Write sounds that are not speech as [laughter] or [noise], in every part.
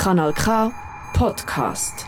Kanal K Podcast.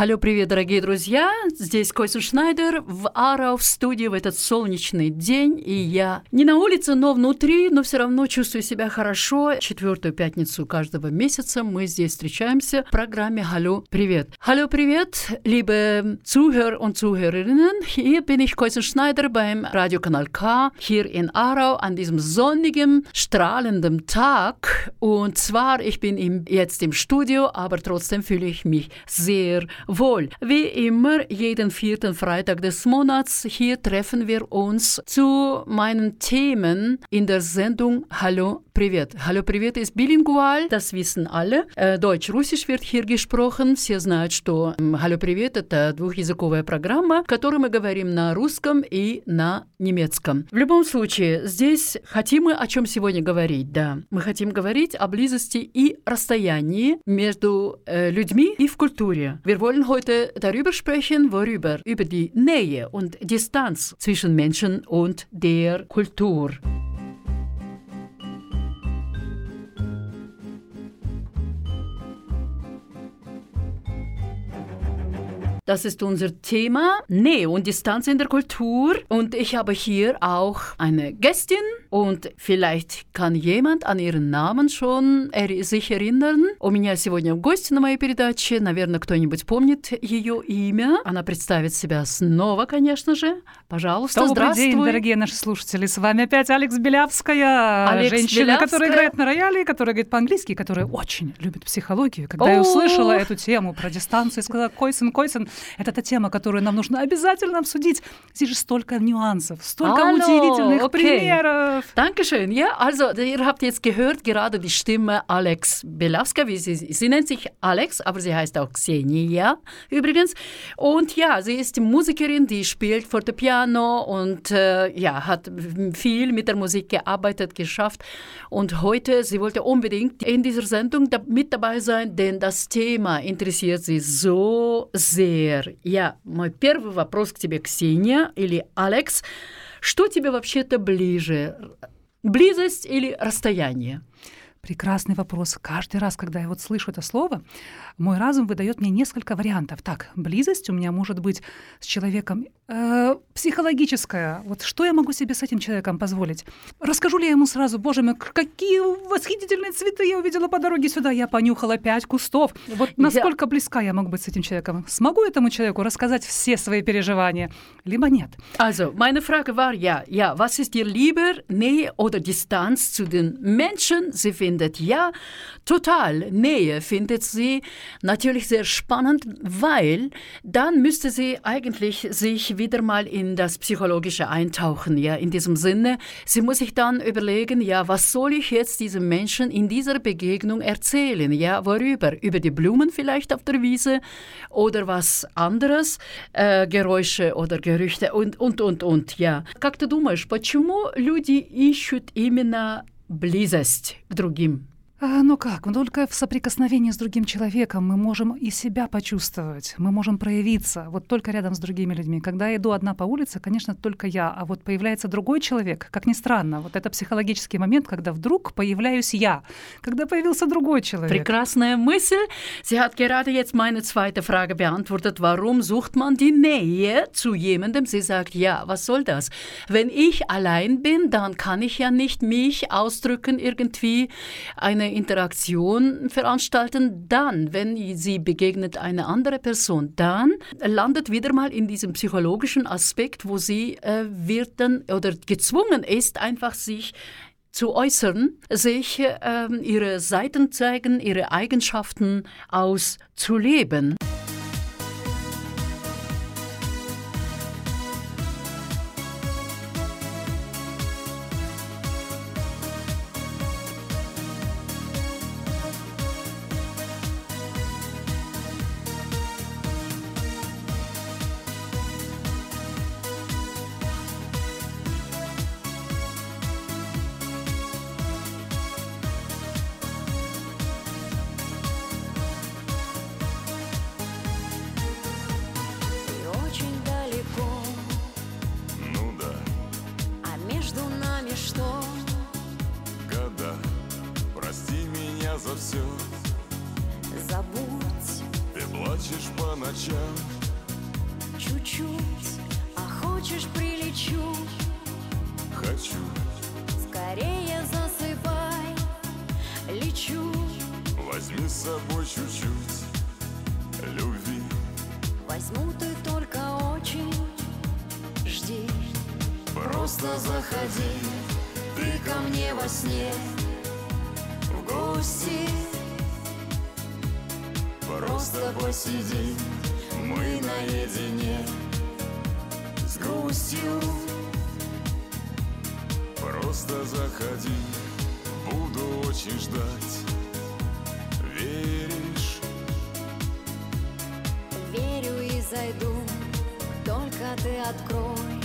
Алло, привет, дорогие друзья! Здесь Койсен Шнайдер в Арау в студии в этот солнечный день. И я не на улице, но внутри, но все равно чувствую себя хорошо. Четвертую пятницу каждого месяца мы здесь встречаемся в программе «Hallo, привет». Hallo, привет, liebe Zuhörer und Zuhörerinnen. Hier bin ich Койсен Schneider beim Radiokanal K hier in Aarau an diesem sonnigen, strahlenden Tag. Und zwar, ich bin im, jetzt im Studio, aber trotzdem fühle ich mich sehr wohl. Wie immer, jeden vierten Freitag des Monats, hier treffen wir uns zu meinen Themen in der Sendung Hallo Привет. Hallo Привет ist bilingual, das wissen alle. Deutsch-Russisch wird hier gesprochen. Все знают, что Hallo Привет – это двухязыковая программа, в которой мы говорим на русском и на немецком. В любом случае, здесь хотим мы о чем сегодня говорить, да. Мы хотим говорить о близости и расстоянии между äh, людьми и в культуре. Wir wollen heute darüber sprechen, worüber? Über die Nähe und Distanz zwischen Menschen und der Kultur. Das ist unser Thema, Nähe und Distanz in der Kultur. Und ich habe hier auch eine Gästin und vielleicht kann jemand an ihren Namen schon sich erinnern. У меня сегодня гость на моей передаче. Наверное, кто-нибудь помнит ее имя. Она представит себя снова, конечно же. Пожалуйста, Добрый здравствуй. день, дорогие наши слушатели. С вами опять Алекс Белявская. Алекс женщина, Белявская. которая играет на рояле, которая говорит по-английски, которая очень любит психологию. Когда О! я услышала эту тему про дистанцию, сказала, Койсен, Койсен, это та тема, которую нам нужно обязательно обсудить. Здесь же столько нюансов, столько Hallo, удивительных okay. примеров. Dankeschön. Ja, also ihr habt jetzt gehört gerade die Stimme Alex Belawska. Wie sie, sie nennt sich Alex, aber sie heißt auch Xenia übrigens. Und ja, sie ist die Musikerin, die spielt Fortepiano und äh, ja, hat viel mit der Musik gearbeitet, geschafft. Und heute, sie wollte unbedingt in dieser Sendung da, mit dabei sein, denn das Thema interessiert sie so sehr. Ja, мой первый вопрос к тебе, Ксения или Алекс. Что тебе вообще-то ближе? Близость или расстояние? Прекрасный вопрос. Каждый раз, когда я вот слышу это слово, мой разум выдает мне несколько вариантов. Так, близость у меня может быть с человеком э, психологическая. Вот что я могу себе с этим человеком позволить? Расскажу ли я ему сразу, боже мой, какие восхитительные цветы я увидела по дороге сюда, я понюхала пять кустов. Вот насколько близка я могу быть с этим человеком? Смогу этому человеку рассказать все свои переживания? Либо нет. Also, meine Frage war ja, ja, was ist dir lieber, Nähe oder Distanz zu den Menschen? Sie findet ja total Nähe, findet sie natürlich sehr spannend, weil dann müsste sie eigentlich sich wieder mal in das Psychologische eintauchen, ja, in diesem Sinne. Sie muss sich dann überlegen, ja, was soll ich jetzt diesem Menschen in dieser Begegnung erzählen, ja, worüber? Über die Blumen vielleicht auf der Wiese oder was anderes, äh, Geräusche oder Gerüchte und, und, und, und, ja. Как ты думаешь, почему люди ищут именно близость к другим? А, ну как, только в соприкосновении с другим человеком мы можем и себя почувствовать, мы можем проявиться, вот только рядом с другими людьми. Когда я иду одна по улице, конечно, только я, а вот появляется другой человек, как ни странно, вот это психологический момент, когда вдруг появляюсь я, когда появился другой человек. Прекрасная мысль. Sie hat gerade jetzt meine zweite Frage beantwortet. Warum sucht man die Nähe zu jemandem? Sie sagt, ja, was soll das? Wenn ich allein bin, dann kann ich ja nicht mich ausdrücken, irgendwie eine Interaktion veranstalten. Dann, wenn sie begegnet eine andere Person, dann landet wieder mal in diesem psychologischen Aspekt, wo sie äh, wird dann oder gezwungen ist, einfach sich zu äußern, sich ähm, ihre Seiten zeigen, ihre Eigenschaften auszuleben. Наедине С грустью Просто заходи Буду очень ждать Веришь? верю и зайду. Только ты открой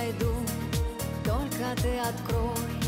зайду. Только ты открой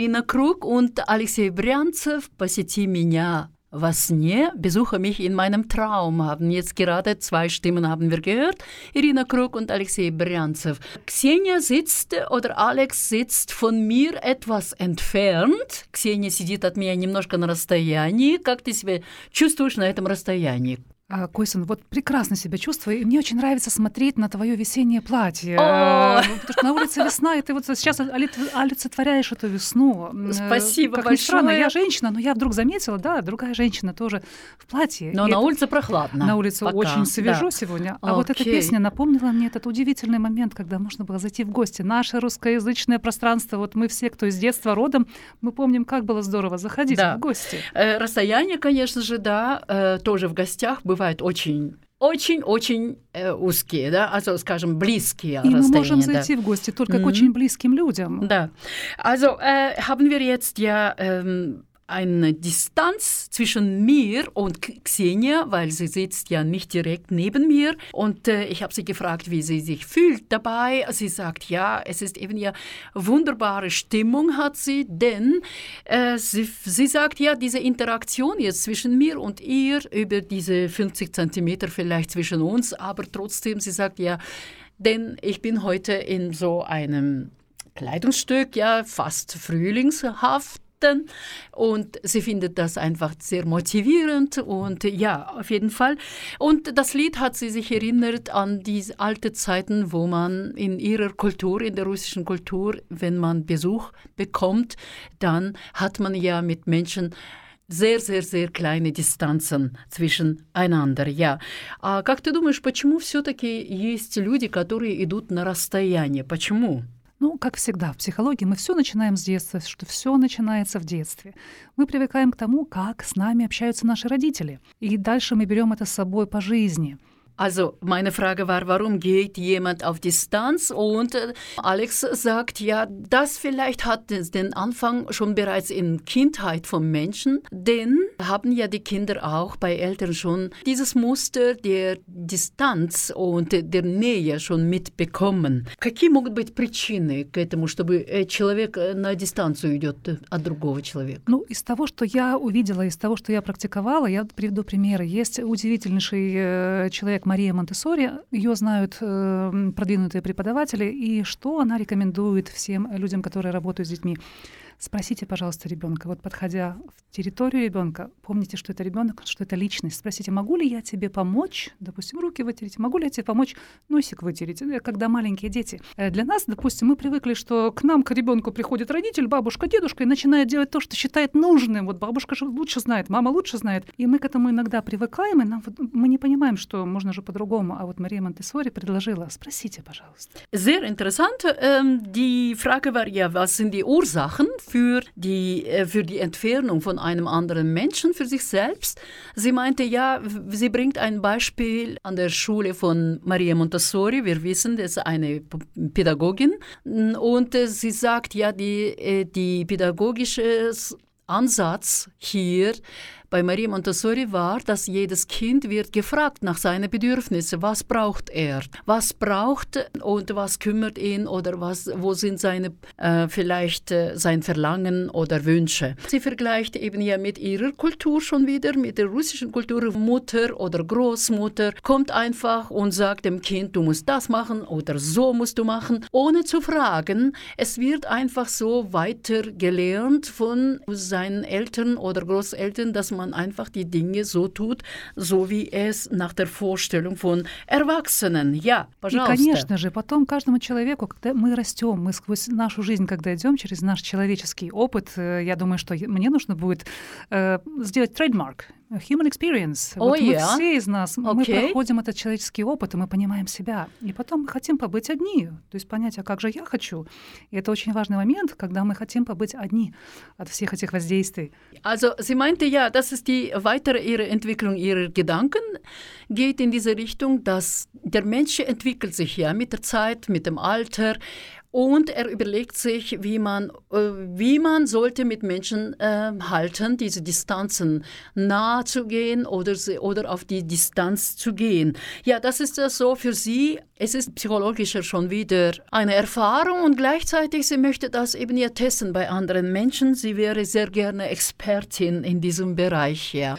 Irina Krug und Alexei Bryanzew, «Посети меня во сне», «Besuche mich in meinem Traum» haben jetzt gerade zwei Stimmen haben wir gehört, Irina Krug und Alexei Bryanzew. Xenia sitzt oder Alex sitzt von mir etwas entfernt. Ксения сидит от меня немножко на расстоянии. Как ты себя чувствуешь на этом расстоянии? А, Койсон, вот прекрасно себя чувствую, и мне очень нравится смотреть на твое весеннее платье. О! Э, Потому что на улице весна, и ты вот сейчас олицетворяешь эту весну. Спасибо Как ни странно, большое. я женщина, но я вдруг заметила, да, другая женщина тоже в платье. Но И на это- улице прохладно. На улице пока, очень свежо да. сегодня. А вот эта Окей. песня напомнила мне этот удивительный момент, когда можно было зайти в гости. Наше русскоязычное пространство, вот мы все, кто из детства родом, мы помним, как было здорово заходить Да. в гости. Э, Расстояние, конечно же, да, э, тоже в гостях бывает очень очень-очень э, узкие, да, also, скажем, близкие И мы расстояния. можем да. зайти в гости только к Мгм. очень близким людям. Да. Also äh, haben wir jetzt ja ähm, eine Distanz zwischen mir und Xenia, weil sie sitzt ja nicht direkt neben mir. Und äh, ich habe sie gefragt, wie sie sich fühlt dabei. Sie sagt, ja, es ist eben ja wunderbare Stimmung hat sie, denn äh, sie, sie sagt ja, diese Interaktion jetzt zwischen mir und ihr über diese 50 Zentimeter vielleicht zwischen uns, aber trotzdem, sie sagt ja, denn ich bin heute in so einem Kleidungsstück, ja, fast frühlingshaft. Und sie findet das einfach sehr motivierend und ja, auf jeden Fall. Und das Lied hat sie sich erinnert an diese alte Zeiten, wo man in ihrer Kultur, in der russischen Kultur, wenn man Besuch bekommt, dann hat man ja mit Menschen sehr, sehr, sehr kleine Distanzen zwischeneinander, ja. А как ты думаешь, почему все-таки есть люди, которые идут на расстояние? Почему? Ну, как всегда, в психологии мы все начинаем с детства, что все начинается в детстве. Мы привыкаем к тому, как с нами общаются наши родители. И дальше мы берем это с собой по жизни. Also meine Frage war, warum geht jemand auf Distanz? Und äh, Alex sagt, ja, das vielleicht hat den Anfang schon bereits in Kindheit vom Menschen, denn haben ja die Kinder auch bei Eltern schon dieses Muster der Distanz und der Nähe schon mitbekommen. Какие могут быть причины к этому, чтобы э, человек э, на дистанцию идет от другого человека? Ну, из того, что я увидела, из того, что я практиковала, я приведу примеры. Есть удивительнейший э, человек Мария Монтессори. Ее знают э, продвинутые преподаватели. И что она рекомендует всем людям, которые работают с детьми? Спросите, пожалуйста, ребенка, вот подходя в территорию ребенка, помните, что это ребенок, что это личность. Спросите, могу ли я тебе помочь, допустим, руки вытереть, могу ли я тебе помочь носик вытереть, э, когда маленькие дети. Э, для нас, допустим, мы привыкли, что к нам, к ребенку приходит родитель, бабушка, дедушка и начинает делать то, что считает нужным. Вот бабушка же лучше знает, мама лучше знает. И мы к этому иногда привыкаем, и нам, мы не понимаем, что можно же по-другому. А вот Мария Монтессори предложила, спросите, пожалуйста. Sehr interessant. Ähm, die Frage war ja, was sind die Ursachen für die, äh, für die Entfernung von einem anderen Menschen, für sich selbst. Sie meinte, ja, sie bringt ein Beispiel an der Schule von Maria Montessori. Wir wissen, das ist eine Pädagogin. Und äh, sie sagt, ja, die, äh, die pädagogische Ansatz hier bei Maria Montessori war, dass jedes Kind wird gefragt nach seinen Bedürfnissen. Was braucht er? Was braucht und was kümmert ihn oder was, wo sind seine äh, vielleicht äh, sein Verlangen oder Wünsche? Sie vergleicht eben ja mit ihrer Kultur schon wieder, mit der russischen Kultur. Mutter oder Großmutter kommt einfach und sagt dem Kind, du musst das machen oder so musst du machen, ohne zu fragen. Es wird einfach so weiter gelernt von seinen Eltern oder Großeltern, dass man einfach die Dinge so tut, so wie es nach der Vorstellung von Erwachsenen. Ja, пожалуйста. И, конечно же, потом каждому человеку, когда мы растем, мы сквозь нашу жизнь, когда идем через наш человеческий опыт, э, я думаю, что мне нужно будет э, сделать трейдмарк Human experience. Oh, вот yeah. мы все из нас, okay. мы проходим этот человеческий опыт, и мы понимаем себя. И потом мы хотим побыть одни, то есть понять, а как же я хочу. И это очень важный момент, когда мы хотим побыть одни от всех этих воздействий. Also sie meinte ja, dass es die weitere ihre Entwicklung ihrer Gedanken geht in diese Richtung, dass der Mensch entwickelt sich ja mit der Zeit, mit dem Alter und er überlegt sich, wie man, äh, wie man sollte mit Menschen äh, halten, diese Distanzen nahe zu gehen oder, oder auf die Distanz zu gehen. Ja, das ist das so für sie. Es ist psychologischer schon wieder eine Erfahrung und gleichzeitig sie möchte das eben ja testen bei anderen Menschen. Sie wäre sehr gerne Expertin in diesem Bereich, ja.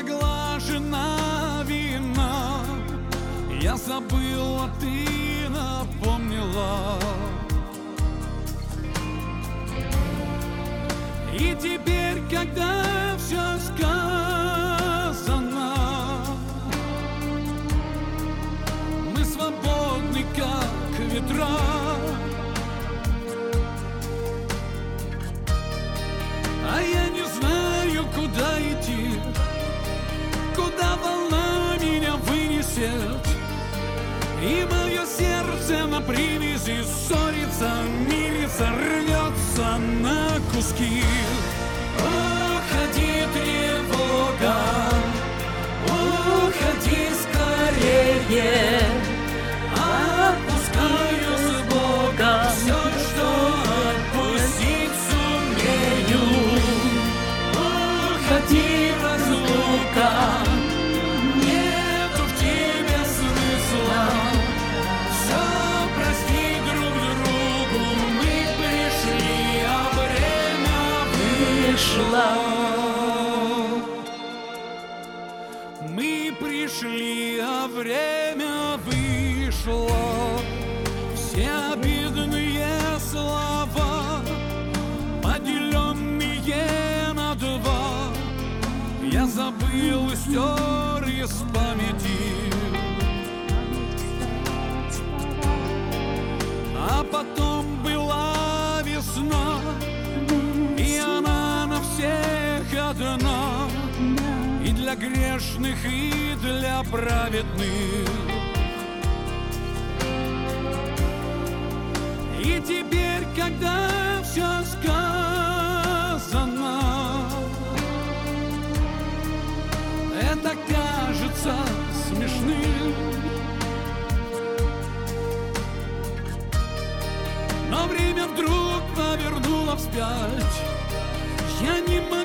Незаглажена вина. Я забыл, а ты напомнила. И теперь, когда все сказано, привязи ссорится, мирится, рвется на куски. Уходи, тревога, уходи скорее. Вышло. Мы пришли, а время вышло. Все обидные слова, поделенные на два, я забыл и стер из памяти. А потом одна, и для грешных, и для праведных. И теперь, когда все сказано, это кажется смешным. Но время вдруг повернуло вспять Я не могу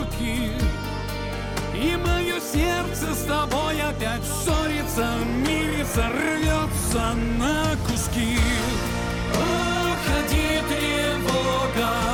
руки. И мое сердце с тобой опять ссорится Мирится, рвется на куски. Уходи, тревога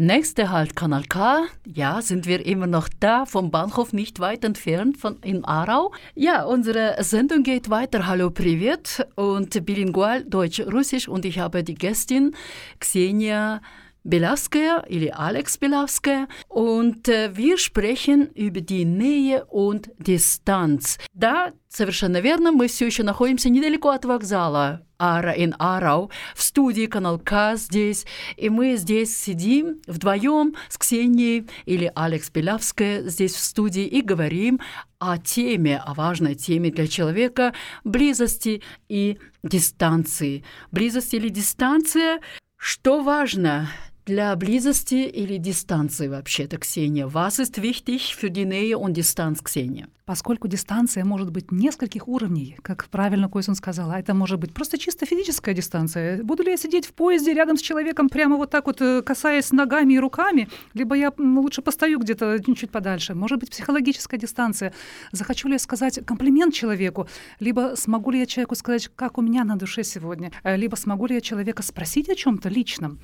Nächster Halt Kanal K. Ja, sind wir immer noch da, vom Bahnhof nicht weit entfernt von in Aarau. Ja, unsere Sendung geht weiter. Hallo, Privet und bilingual Deutsch-Russisch und ich habe die Gästin Xenia Belavskaya или Alex Belavskaya und äh, wir sprechen über die Nähe und Distanz. Да, совершенно верно, мы все еще находимся недалеко от вокзала. Ара in Арау, в студии Канал К здесь, и мы здесь сидим вдвоем с Ксенией или Алекс Белявская здесь в студии и говорим о теме, о важной теме для человека близости и дистанции. Близость или дистанция, что важно для близости или дистанции вообще-то, Ксения? Was ist wichtig für die Nähe und Distanz, Ксения? Поскольку дистанция может быть нескольких уровней, как правильно Койсон сказала, это может быть просто чисто физическая дистанция. Буду ли я сидеть в поезде рядом с человеком, прямо вот так вот э, касаясь ногами и руками, либо я лучше постою где-то чуть подальше. Может быть психологическая дистанция. Захочу ли я сказать комплимент человеку, либо смогу ли я человеку сказать, как у меня на душе сегодня, Э, либо смогу ли я человека спросить о чем-то личном.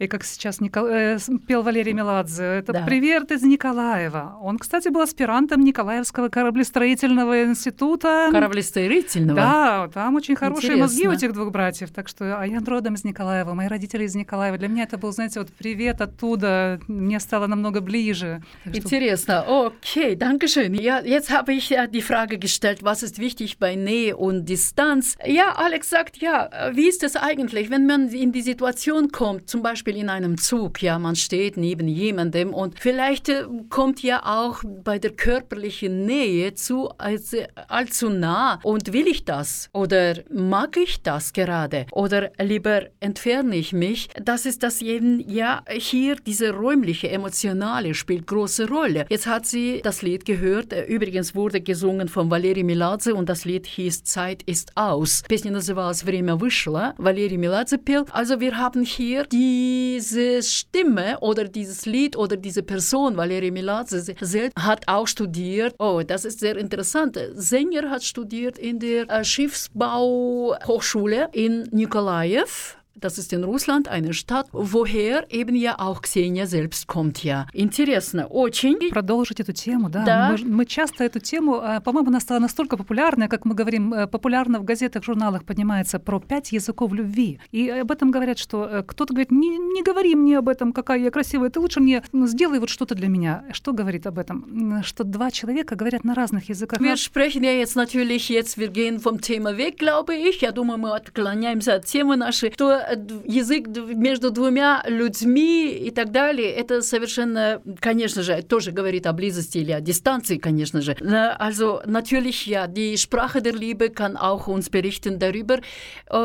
И как сейчас Никол- э, пел Валерий Меладзе, это Да. привет из Николаева. Он, кстати, был аспирантом Николаевского кораблестроительного института. Кораблестроительного? Да, там очень хорошие мозги у Интересно. этих двух братьев. Так что, а я родом из Николаева, мои родители из Николаева. Для меня это был, знаете, вот привет оттуда. Мне стало намного ближе. Так что Интересно. Okay, danke schön. Ja, jetzt habe ich ja die Frage gestellt, was ist wichtig bei Nähe und Distanz? Ja, Alex sagt, ja, äh, wie ist es eigentlich, wenn man in die Situation kommt, zum Beispiel in einem Zug, ja, man steht neben jemandem und vielleicht äh, kommt ja auch bei der körperlichen Nähe Nähe zu als, allzu nah und will ich das oder mag ich das gerade oder lieber entferne ich mich. Das ist das eben, ja, hier diese räumliche, emotionale spielt große Rolle. Jetzt hat sie das Lied gehört, übrigens wurde gesungen von Valeri Miladze und das Lied hieß Zeit ist aus. Песня называлась «Время вышло», Valeri Miladze пел. Also wir haben hier diese Stimme oder dieses Lied oder diese Person, Valeri Miladze, hat auch studiert. Oh, das ist sehr interessant. Sänger hat studiert in der äh, Schiffsbauhochschule in Nikolaev das ist in Russland eine Stadt, woher eben ja auch Ксения selbst kommt ja. Интересно, очень. Продолжить эту тему, да. Да. Мы, мы часто эту тему, э, по-моему, она стала настолько популярной, как мы говорим, э, популярно в газетах, журналах поднимается про пять языков любви. И об этом говорят, что э, кто-то говорит, не, не говори мне об этом, какая я красивая, ты лучше мне сделай вот что-то для меня. Что говорит об этом? Что два человека говорят на разных языках. Wir sprechen ja jetzt natürlich, jetzt wir gehen vom Thema weg, glaube ich. Я думаю, мы отклоняемся от темы нашей. То язык между двумя людьми и так далее, это совершенно, конечно же, тоже говорит о близости или о Distanz, конечно же. Also natürlich, ja, die Sprache der Liebe kann auch uns berichten darüber,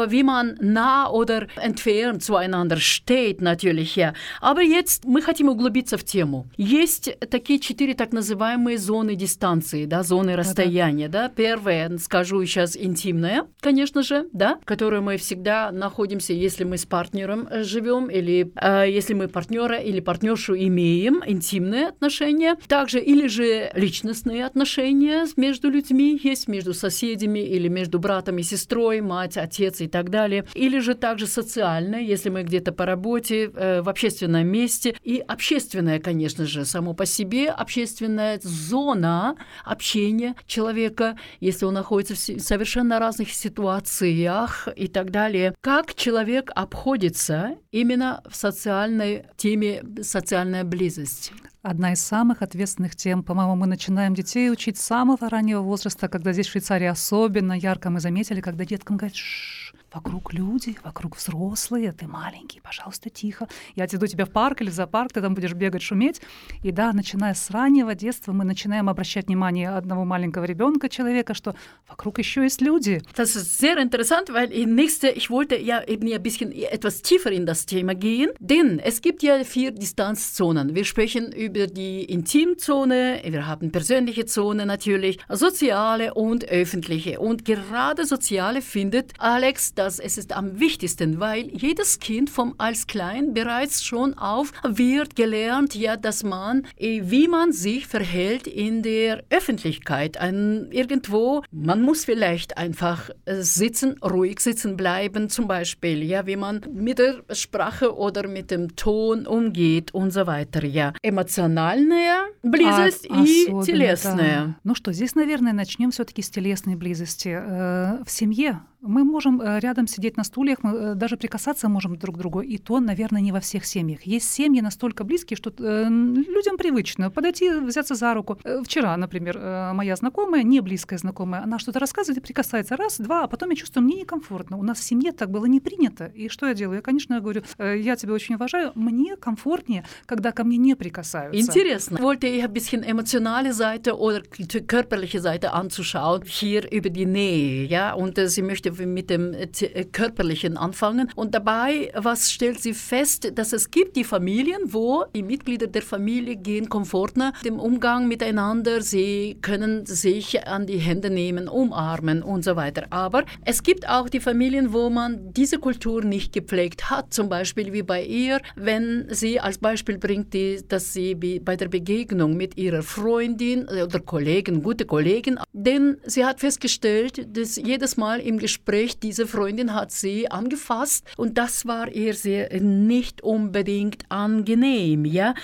wie man nah oder entfernt zueinander steht, natürlich, ja. Aber jetzt мы хотим углубиться в тему. Есть такие четыре так называемые зоны дистанции, да, зоны расстояния, да. Первая, скажу сейчас, интимная, конечно же, да, в которой мы всегда находимся, если мы с партнером живем, или э, если мы партнера или партнершу имеем, интимные отношения, также или же личностные отношения между людьми есть, между соседями или между братом и сестрой, мать, отец и так далее, или же также социальное, если мы где-то по работе, э, в общественном месте, и общественное, конечно же, само по себе, общественная зона общения человека, если он находится в совершенно разных ситуациях и так далее. Как человек обходится именно в социальной теме социальная близость. Одна из самых ответственных тем. По-моему, мы начинаем детей учить с самого раннего возраста, когда здесь в Швейцарии особенно ярко мы заметили, когда деткам говорят, Ш-ш, вокруг люди, вокруг взрослые, ты маленький, пожалуйста, тихо. Я отведу тебя в парк или в зоопарк, ты там будешь бегать, шуметь. И да, начиная с раннего детства мы начинаем обращать внимание одного маленького ребенка, человека, что вокруг еще есть люди. Das ist sehr interessant, weil ich nächste, ich wollte ja eben ein bisschen etwas tiefer in das Thema gehen, denn es gibt ja vier Distanzzonen. Wir sprechen über die Intimzone, wir haben persönliche Zone natürlich, soziale und öffentliche. Und gerade soziale findet Alex, dass es ist am wichtigsten, weil jedes Kind vom als klein bereits schon auf wird gelernt, ja, dass man, wie man sich verhält in der Öffentlichkeit. Ein, irgendwo, man muss vielleicht einfach sitzen, ruhig sitzen bleiben, zum Beispiel, ja, wie man mit der Sprache oder mit dem Ton umgeht und so weiter, ja. Эмоциональная близость А- и особенно, телесная. да. Ну что, здесь, наверное, начнем все-таки с телесной близости. Э, В семье мы можем э, рядом сидеть на стульях, мы э, даже прикасаться можем друг к другу, и то, наверное, не во всех семьях. Есть семьи настолько близкие, что э, людям привычно подойти, взяться за руку. Вчера, например, моя знакомая, не близкая знакомая, она что-то рассказывает и прикасается раз, два, а потом я чувствую, мне некомфортно. У нас в семье так было не принято. И что я делаю? Я, конечно, говорю, «Э, я тебя очень уважаю, мне комфортнее, когда ко мне не прикасаются. Интересно. Ich wollte eher ein bisschen emotionale Seite oder körperliche Seite anzuschauen, hier über die Nähe, ja, und äh, sie möchte mit dem äh, äh, körperlichen anfangen. Und dabei, was stellt sie fest, dass es gibt die Familien, wo die Mitglieder der Familie gehen komforter im Umgang miteinander, sie können sich an die Hände nehmen, umarmen und so weiter. Aber es gibt auch die Familien, wo man diese Kultur nicht gepflegt hat, zum Beispiel wie bei ihr, wenn sie als Beispiel bringt, die, dass sie bei der Begegnung mit ihrer Freundin oder Kollegen, gute Kollegen, denn sie hat festgestellt, dass jedes Mal im Gespräch diese Freundin hat sie angefasst und das war ihr sehr nicht unbedingt angenehm, ja.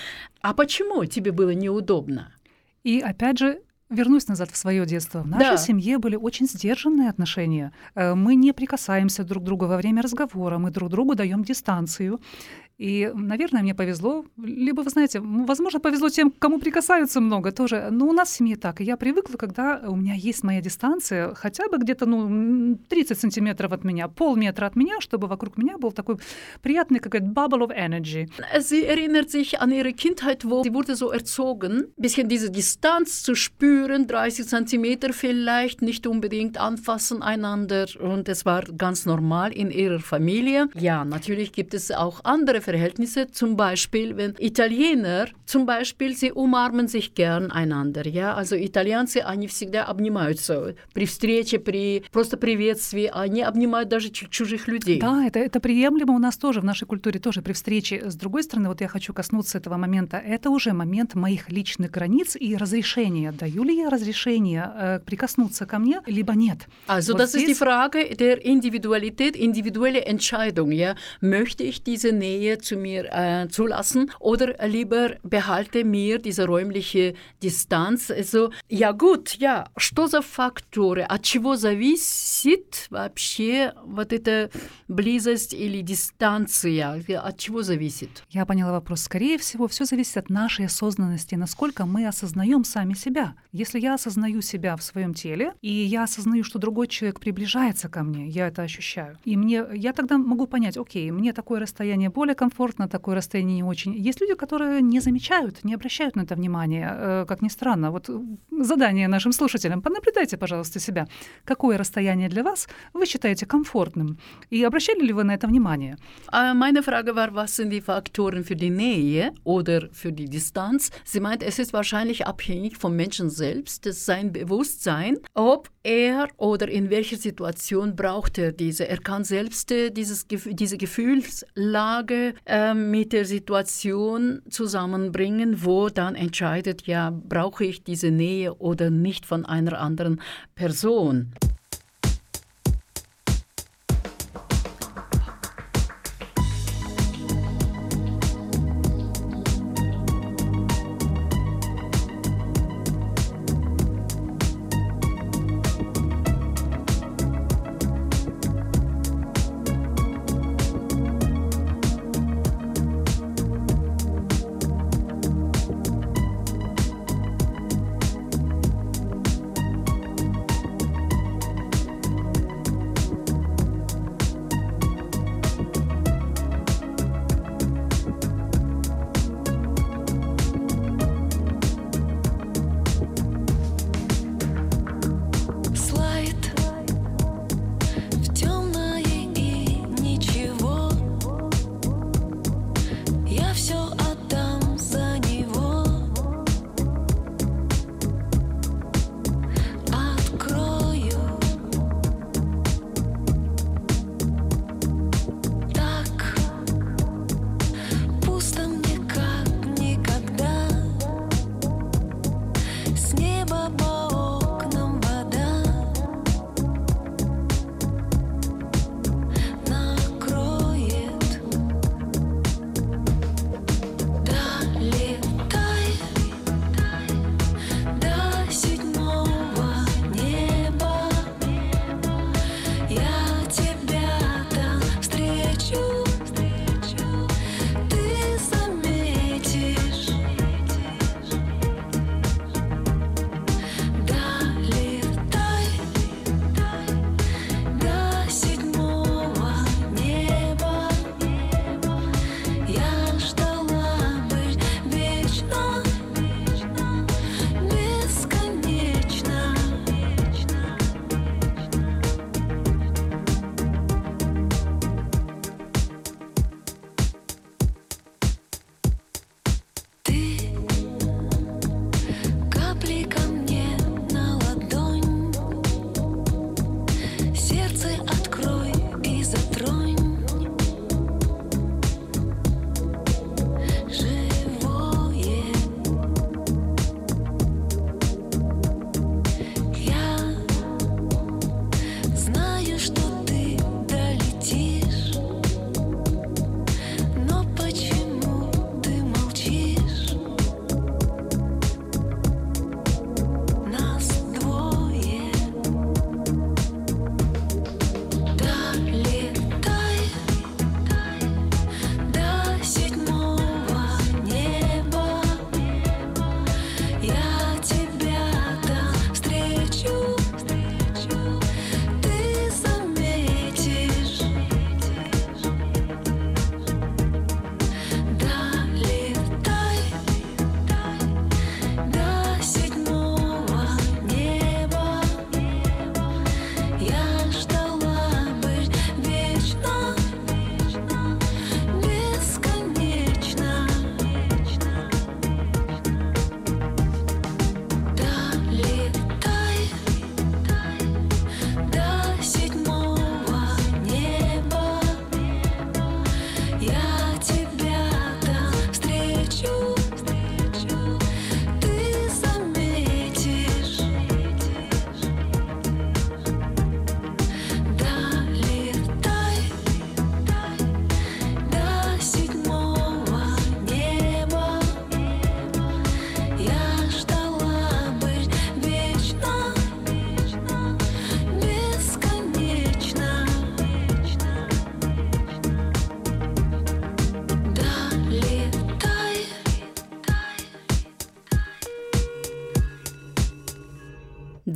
А почему тебе было неудобно? И опять же, вернусь назад в свое детство. В нашей Да. семье были очень сдержанные отношения. Э, Мы не прикасаемся друг к другу во время разговора, мы друг другу даем дистанцию. И, наверное, мне повезло. Либо, вы знаете, возможно, повезло тем, кому прикасаются много тоже. Но у нас в семье так. Я привыкла, когда у меня есть моя дистанция, хотя бы где-то ну, 30 сантиметров от меня, полметра от меня, чтобы вокруг меня был такой приятный какой-то bubble of energy. Sie erinnert sich an ihre Kindheit, wo sie wurde so erzogen, bisschen diese Distanz zu spüren, 30 Zentimeter vielleicht, nicht unbedingt anfassen einander und es war ganz normal in ihrer Familie. Ja, natürlich gibt es auch andere Verhältnisse, zum Beispiel, wenn Italiener, zum Beispiel, sie umarmen sich gern einander, ja, also итальянцы, они всегда обнимаются при встрече, при просто приветствии, они обнимают даже чужих людей. Да, это, это приемлемо у нас тоже, в нашей культуре тоже при встрече. С другой стороны, вот я хочу коснуться этого момента, это уже момент моих личных границ и разрешения. Даю ли я разрешение äh, прикоснуться ко мне, либо нет? Also вот das здесь... ist die Frage der Individualität, individuelle Entscheidung, ja. Möchte ich diese Nähe zu mir äh, zulassen oder lieber behalte mir diese räumliche Distanz. Also, ja gut, ja, что за факторы, от чего зависит вообще вот эта близость или дистанция, от чего зависит? Я поняла вопрос. Скорее всего, все зависит от нашей осознанности, насколько мы осознаем сами себя. Если я осознаю себя в своем теле, и я осознаю, что другой человек приближается ко мне, я это ощущаю, и мне, я тогда могу понять, окей, мне такое расстояние более комфортно, такое расстояние не очень. Есть люди, которые не замечают, не обращают на это внимания, э, как ни странно. Вот э, задание нашим слушателям. Понаблюдайте, пожалуйста, себя. Какое расстояние для вас вы считаете комфортным? И обращали ли вы на это внимание? Meine Frage war, was sind die Faktoren für die Nähe oder für die Distanz? Sie meint, es ist wahrscheinlich abhängig vom Menschen selbst, sein Bewusstsein, ob er oder in welcher Situation braucht er diese. Er kann selbst äh, dieses, diese Gefühlslage äh, mit der Situation zusammenbringen, wo dann entscheidet, ja, brauche ich diese Nähe oder nicht von einer anderen Person.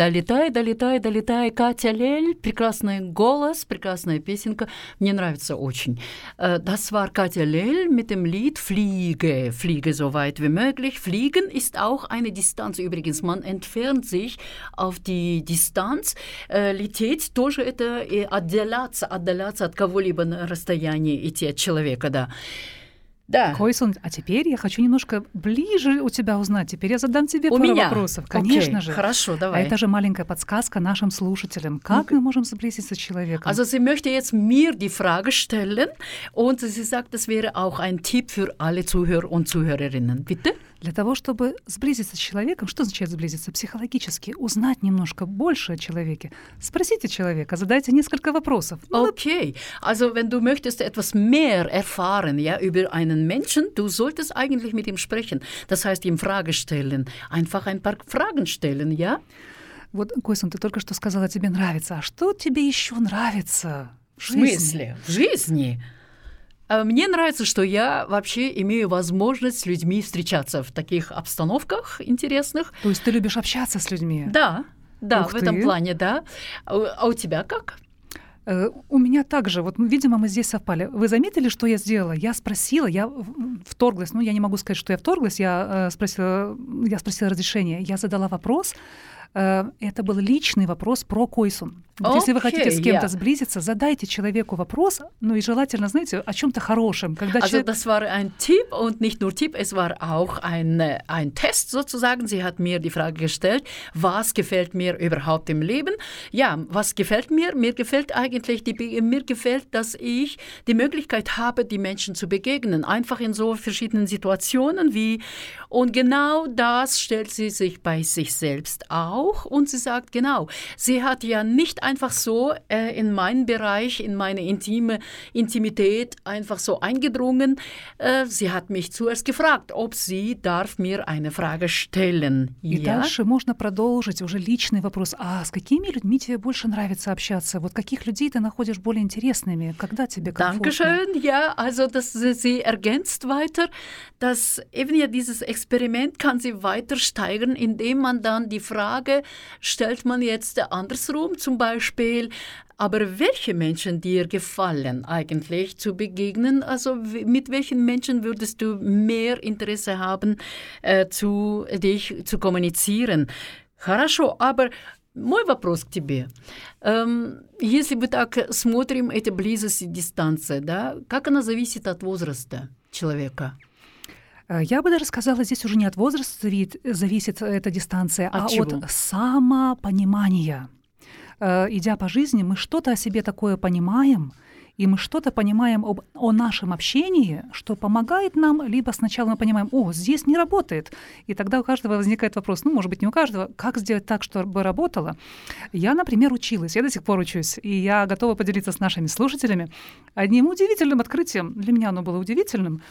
Долетай, долетай, долетай, Катя Лель. Прекрасный голос, прекрасная песенка. Мне нравится очень. Das war Katja Lell mit dem Lied Fliege. Fliege so weit wie möglich. Fliegen ist auch eine Distanz. Übrigens, man entfernt sich auf die Дистанц. Лететь тоже это отделяться, отдаляться от кого-либо на расстоянии идти от человека, да. Да. Койсон, а теперь я хочу немножко ближе у тебя узнать. Теперь я задам тебе у пару меня? вопросов. Конечно okay, же. Хорошо, давай. А это же маленькая подсказка нашим слушателям. Как мы можем сблизиться с человеком? Also sie möchte jetzt mir die Frage stellen und sie sagt, das wäre auch ein Tipp für alle Zuhörer und Zuhörerinnen. Bitte? Для того, чтобы сблизиться с человеком, что означает сблизиться? Психологически, узнать немножко больше о человеке. Спросите человека, задайте несколько вопросов. Okay, also wenn du möchtest etwas mehr erfahren ja, über einen Menschen, du solltest eigentlich mit ihm sprechen. Das heißt, ihm Frage stellen. Einfach ein paar Fragen stellen, ja? Вот, Койсон, ты только что сказала, тебе нравится. А что тебе еще нравится в жизни? В смысле? В жизни? Мне нравится, что я вообще имею возможность с людьми встречаться в таких обстановках интересных. То есть ты любишь общаться с людьми? Да, да, Ух в этом ты. плане, да. А у тебя как? Э, У меня также, вот, видимо, мы здесь совпали. Вы заметили, что я сделала? Я спросила, я вторглась, ну, я не могу сказать, что я вторглась, я, э, спросила, я спросила разрешение, я задала вопрос, э, это был личный вопрос про Койсун. Вот если вы хотите с Окей, кем-то я. сблизиться, задайте человеку вопрос, ну и желательно, знаете, о чем-то хорошем. Когда Also человек- das war ein Tipp und nicht nur Tipp, es war auch ein, äh, ein Test sozusagen. Sie hat mir die Frage gestellt, was gefällt mir überhaupt im Leben? Ja, was gefällt mir? Mir gefällt eigentlich, die, Be- mir gefällt, dass ich die Möglichkeit habe, die Menschen zu begegnen, einfach in so verschiedenen Situationen wie, und genau das stellt sie sich bei sich selbst auch und sie sagt, genau, sie hat ja nicht einfach so äh, in meinen Bereich, in meine intime Intimität einfach so eingedrungen. Äh, sie hat mich zuerst gefragt, ob sie darf mir eine Frage stellen. И ja? дальше можно продолжить уже личный вопрос. А с какими людьми тебе больше нравится общаться? Вот каких людей ты находишь более интересными? Когда тебе комфортно? Dankeschön. Ja, also das, sie ergänzt weiter, dass eben ja dieses Experiment kann sie weiter steigern, indem man dann die Frage stellt man jetzt andersrum, zum Beispiel, aber welche Menschen dir gefallen eigentlich zu begegnen? Also w- mit welchen Menschen würdest du mehr Interesse haben, äh, zu dich zu kommunizieren? Хорошо, aber мой вопрос к тебе. Эм, если мы так смотрим, эта близость и дистанция, да, как она зависит от возраста человека? Э, Я бы даже сказала, здесь уже не от возраста зависит, эта дистанция, От а чего? от самопонимания. Э, Идя по жизни, мы что-то о себе такое понимаем, и мы что-то понимаем об, о нашем общении, что помогает нам, либо сначала мы понимаем, о, здесь не работает, и тогда у каждого возникает вопрос, ну, может быть, не у каждого, как сделать так, чтобы работало. Я, например, училась, я до сих пор учусь, и я готова поделиться с нашими слушателями одним удивительным открытием. Для меня оно было удивительным.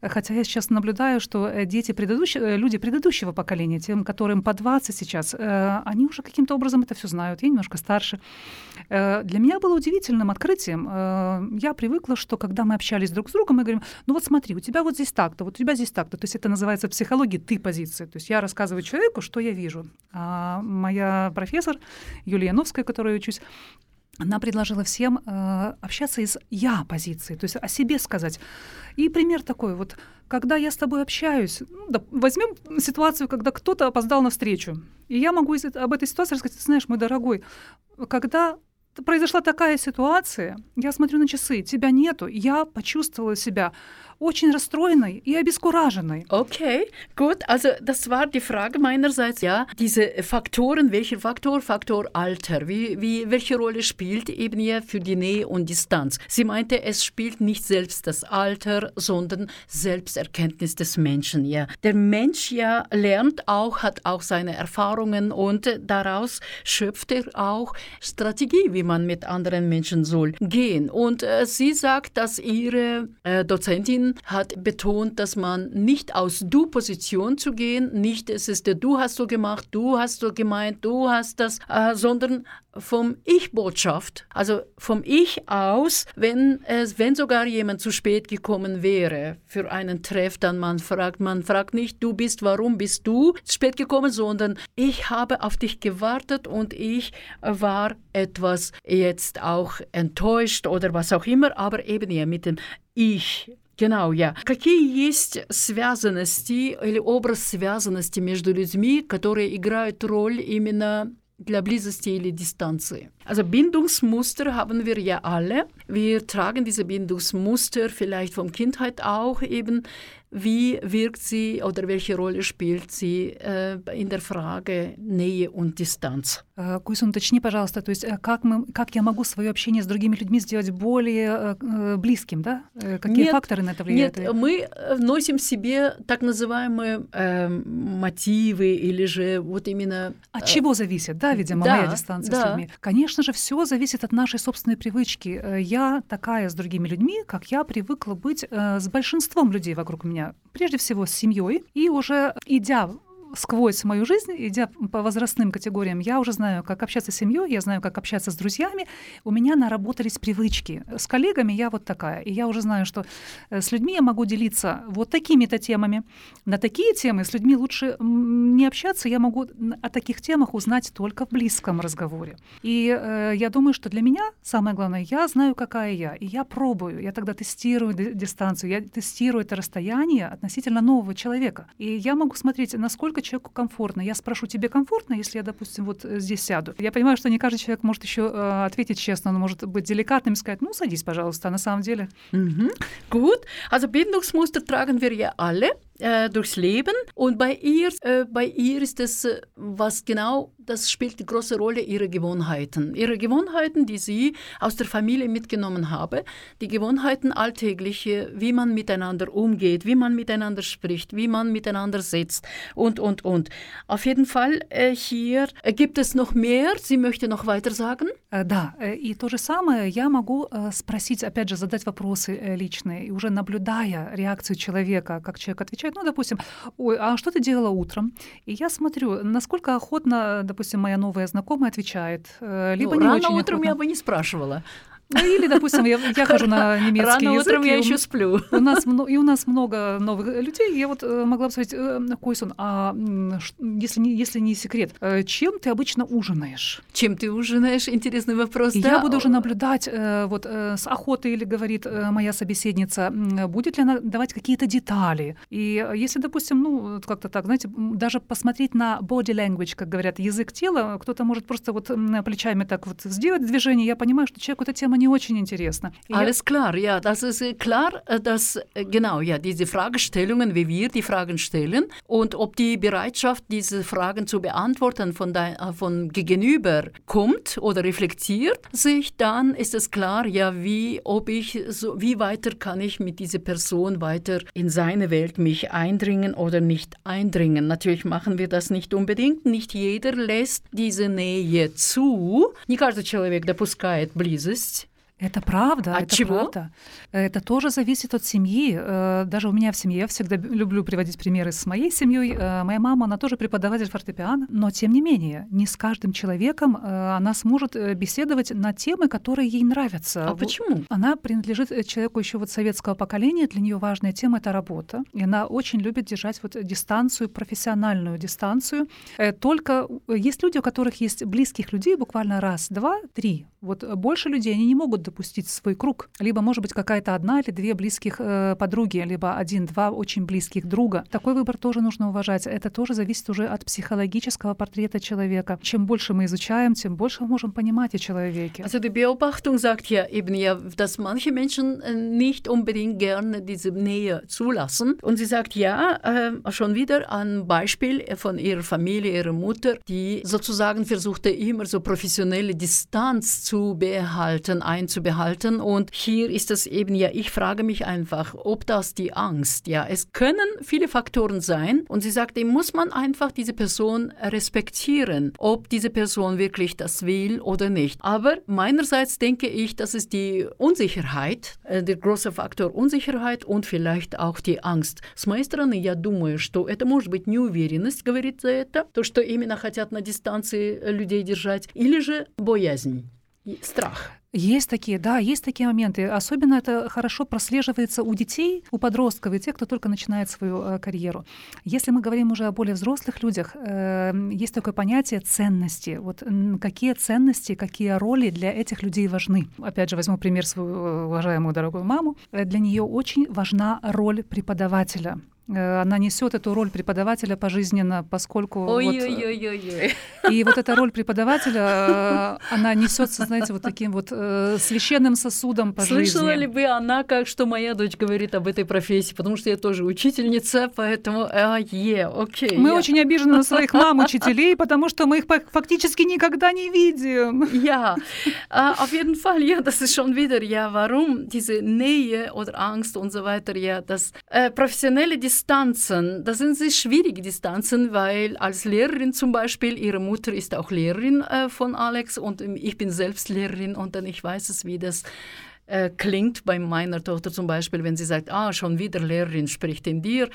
Хотя я сейчас наблюдаю, что э, дети предыдущего, э, люди предыдущего поколения, тем, которым по 20 сейчас, э, они уже каким-то образом это все знают. Я немножко старше. Для меня было удивительным открытием. Я привыкла, что когда мы общались друг с другом, мы говорим, ну вот смотри, у тебя вот здесь так-то, вот у тебя здесь так-то. То есть это называется в психологии ты позиции. То есть я рассказываю человеку, что я вижу. А моя профессор Юлия Яновская, которой я учусь, она предложила всем э, общаться из я позиции, то есть о себе сказать. И пример такой вот, когда я с тобой общаюсь, ну, да, возьмем ситуацию, когда кто-то опоздал на встречу, и я могу из, об этой ситуации рассказать, «Ты знаешь, мой дорогой, когда произошла такая ситуация, я смотрю на часы, тебя нету, я почувствовала себя очень расстроенной и обескураженной. Okay, gut. Also das war die Frage meinerseits. Ja, diese Faktoren, welcher Faktor? Faktor Alter. Wie, wie, welche Rolle spielt eben hier für die Nähe und Distanz? Sie meinte, es spielt nicht selbst das Alter, sondern Selbsterkenntnis des Menschen. Ja, der Mensch ja lernt auch, hat auch seine Erfahrungen und daraus schöpft er auch Strategie, wie man mit anderen Menschen soll gehen. Und äh, sie sagt, dass ihre äh, Dozentin hat betont, dass man nicht aus Du-Position zu gehen, nicht es ist der Du hast so gemacht, du hast so gemeint, du hast das, äh, sondern vom Ich-Botschaft, also vom Ich aus, wenn es, wenn sogar jemand zu spät gekommen wäre für einen Treff, dann man fragt, man fragt nicht, du bist, warum bist du spät gekommen, sondern ich habe auf dich gewartet und ich war etwas jetzt auch enttäuscht oder was auch immer, aber eben ja mit dem Ich Genau, я. Какие есть связанности или образ связанности между людьми, которые играют роль именно для близости или Distanz. Also Bindungsmuster haben wir ja alle. Wir tragen diese Bindungsmuster vielleicht von Kindheit auch eben wie wirkt sie oder welche Rolle spielt sie äh, in der Frage Nähe und Distanz? Куйсун, уточни, пожалуйста, то есть как, мы, как я могу свое общение с другими людьми сделать более близким, да? Какие нет, факторы на это влияют? Нет, мы носим в себе так называемые э, мотивы или же вот именно... От чего зависит, да, видимо, да, моя дистанция да. с людьми? Конечно же, все зависит от нашей собственной привычки. Я такая с другими людьми, как я привыкла быть с большинством людей вокруг меня прежде всего с семьей, и уже идя сквозь мою жизнь, идя по возрастным категориям, я уже знаю, как общаться с семьей, я знаю, как общаться с друзьями. У меня наработались привычки. С коллегами я вот такая. И я уже знаю, что э, с людьми я могу делиться вот такими-то темами. На такие темы с людьми лучше не общаться. Я могу о таких темах узнать только в близком разговоре. И э, я думаю, что для меня самое главное, я знаю, какая я. И я пробую. Я тогда тестирую дистанцию, я тестирую это расстояние относительно нового человека. И я могу смотреть, насколько насколько человеку комфортно. Я спрошу, тебе комфортно, если я, допустим, вот э, здесь сяду? Я понимаю, что не каждый человек может еще äh, ответить честно, он может быть деликатным и сказать, ну, садись, пожалуйста, а на самом деле. Gut, also Bindungsmuster tragen wir ja alle. Äh, durchs Leben. Und bei ihr, äh, bei ihr ist es, äh, was genau, das spielt die große Rolle, ihre Gewohnheiten. Ihre Gewohnheiten, die sie aus der Familie mitgenommen habe, die Gewohnheiten alltägliche, wie man miteinander umgeht, wie man miteinander spricht, wie man miteinander sitzt und, und, und. Auf jeden Fall äh, hier äh, gibt es noch mehr. Sie möchte noch weiter sagen? Да, и то же самое я могу спросить, опять же, задать вопросы личные, и уже наблюдая реакцию человека, как человек отвечает, отвечает, ну, допустим, ой, а что ты делала утром? И я смотрю, насколько охотно, допустим, моя новая знакомая отвечает, э, либо ну, не рано очень утром охотно. я бы не спрашивала. Ну, или, допустим, я, я хожу на немецкий Рано язык. утром я еще сплю. У нас, и у нас много новых людей. Я вот э, могла бы сказать, э, Койсон, а если не, если не секрет, э, чем ты обычно ужинаешь? Чем ты ужинаешь? Интересный вопрос. И да? я буду уже наблюдать вот с охотой, или говорит моя собеседница, будет ли она давать какие-то детали. И если, допустим, ну, как-то так, знаете, даже посмотреть на body language, как говорят, язык тела, кто-то может просто вот плечами так вот сделать движение, я понимаю, что человеку эта тема не очень интересно. Alles klar, ja, das ist klar, dass genau, ja, diese Fragestellungen, wie wir die Fragen stellen und ob die Bereitschaft, diese Fragen zu beantworten von, dein, von Gegenüber kommt oder reflektiert sich, dann ist es klar, ja, wie, ob ich, so, wie weiter kann ich mit dieser Person weiter in seine Welt mich eindringen oder nicht eindringen. Natürlich machen wir das nicht unbedingt, nicht jeder lässt diese Nähe zu. Не каждый человек допускает близость. Это правда. От это чего? Правда. Это тоже зависит от семьи. Э, даже у меня в семье, я всегда люблю приводить примеры с моей семьей. Э, моя мама, она тоже преподаватель фортепиано, но тем не менее, не с каждым человеком э, она сможет беседовать на темы, которые ей нравятся. А почему? Она принадлежит человеку еще вот советского поколения, для нее важная тема — это работа. И она очень любит держать вот дистанцию, профессиональную дистанцию. Только есть люди, у которых есть близких людей, буквально раз, два, три. Вот больше людей, они не могут допустить свой круг. Либо, может быть, какая-то одна или две близких э, подруги, либо один-два очень близких друга. Такой выбор тоже нужно уважать. Это тоже зависит уже от психологического портрета человека. Чем больше мы изучаем, тем больше мы можем понимать о человеке. Also die Beobachtung sagt ja eben ja, dass manche Menschen äh, nicht unbedingt gerne diese Nähe zulassen. Und sie sagt ja, äh, schon wieder ein Beispiel von ihrer Familie, ihrer Mutter, die sozusagen versuchte immer so professionelle Distanz zu behalten, einzuhalten einzubehalten. Und hier ist es eben, ja, ich frage mich einfach, ob das die Angst, ja, es können viele Faktoren sein. Und sie sagt, eben muss man einfach diese Person respektieren, ob diese Person wirklich das will oder nicht. Aber meinerseits denke ich, dass es die Unsicherheit, äh, der große Faktor Unsicherheit und vielleicht auch die Angst. С моей стороны, я думаю, что это может быть неуверенность, говорит за это, то, что именно хотят на дистанции людей держать, или же боязнь, страх. Есть такие, да, есть такие моменты. Особенно это хорошо прослеживается у детей, у подростков и тех, кто только начинает свою э, карьеру. Если мы говорим уже о более взрослых людях, э, есть такое понятие ценности. Вот м, какие ценности, какие роли для этих людей важны. Опять же, возьму пример свою э, уважаемую дорогую маму. Э, Для нее очень важна роль преподавателя. Э, Она несет эту роль преподавателя пожизненно, поскольку вот, э, Ой-ой-ой-ой. и вот эта роль преподавателя, э, она несется, знаете, вот таким вот священным сосудом по Слышала жизни. ли бы она, как что моя дочь говорит об этой профессии? Потому что я тоже учительница, поэтому, а, е, окей. Мы я- очень обижены на своих мам, учителей, потому что мы их фак- фактически никогда не видим. Ja, äh, auf jeden Fall, ja, das ist schon wieder, ja, warum diese Nähe oder Angst und so weiter, ja, das äh, professionelle Distanzen, das sind sehr schwierige Distanzen, weil als Lehrerin zum Beispiel, ihre Mutter ist auch Lehrerin äh, von Alex und ähm, ich bin selbst Lehrerin und dann ich weiß es, wie das äh, klingt bei meiner Tochter zum Beispiel, wenn sie sagt, ah, schon wieder Lehrerin spricht in dir.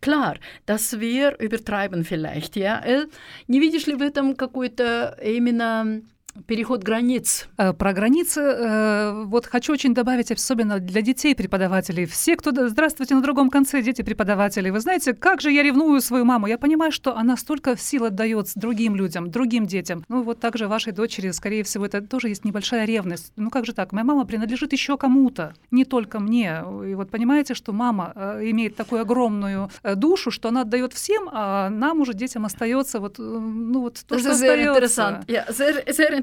Klar, dass wir übertreiben vielleicht, ja. Э, Не видишь ли в этом какой-то именно переход границ? Э, Про границы э, вот хочу очень добавить, особенно для детей преподавателей. Все, кто... Здравствуйте, на другом конце дети преподавателей. Вы знаете, как же я ревную свою маму. Я понимаю, что она столько сил отдает другим людям, другим детям. Ну вот также вашей дочери, скорее всего, это тоже есть небольшая ревность. Ну как же так? Моя мама принадлежит еще кому-то, не только мне. И вот понимаете, что мама э, имеет такую огромную душу, что она отдает всем, а нам уже детям остается вот, ну вот то, что остается.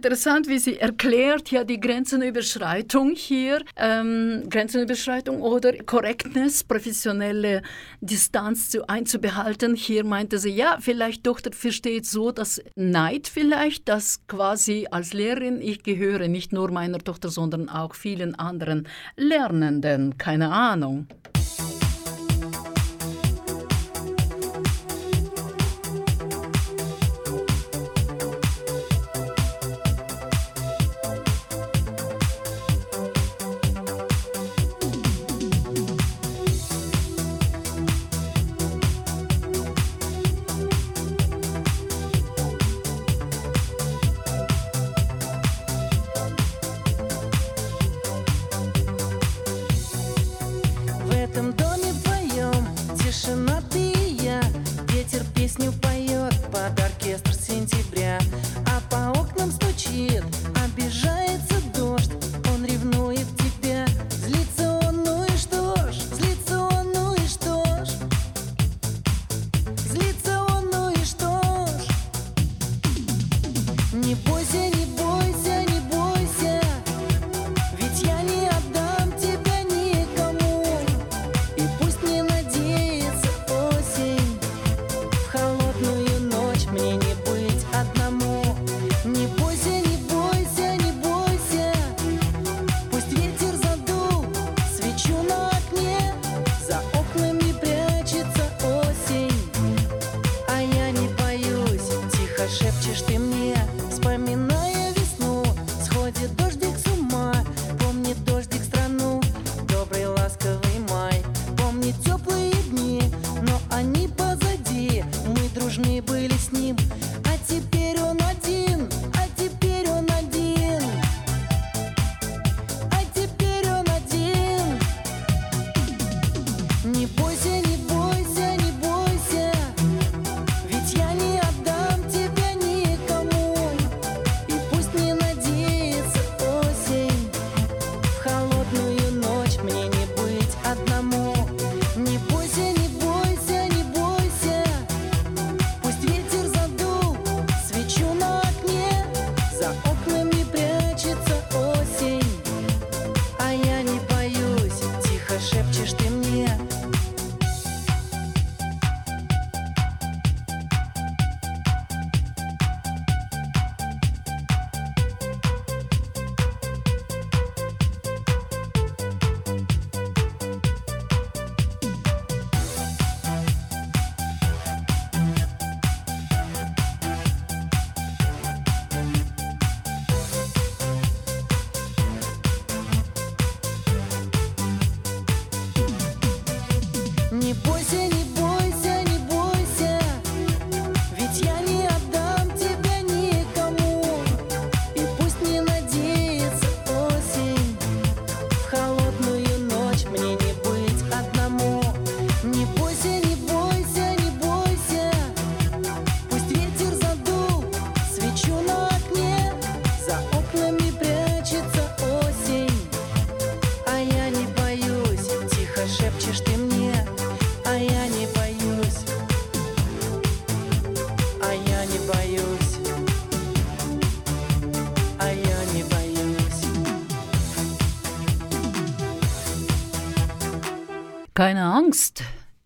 Interessant. Wie sie erklärt ja die Grenzenüberschreitung hier, ähm, Grenzenüberschreitung oder Correctness, professionelle Distanz zu, einzubehalten. Hier meinte sie, ja, vielleicht Tochter versteht so, dass Neid vielleicht, dass quasi als Lehrerin ich gehöre nicht nur meiner Tochter, sondern auch vielen anderen Lernenden. Keine Ahnung.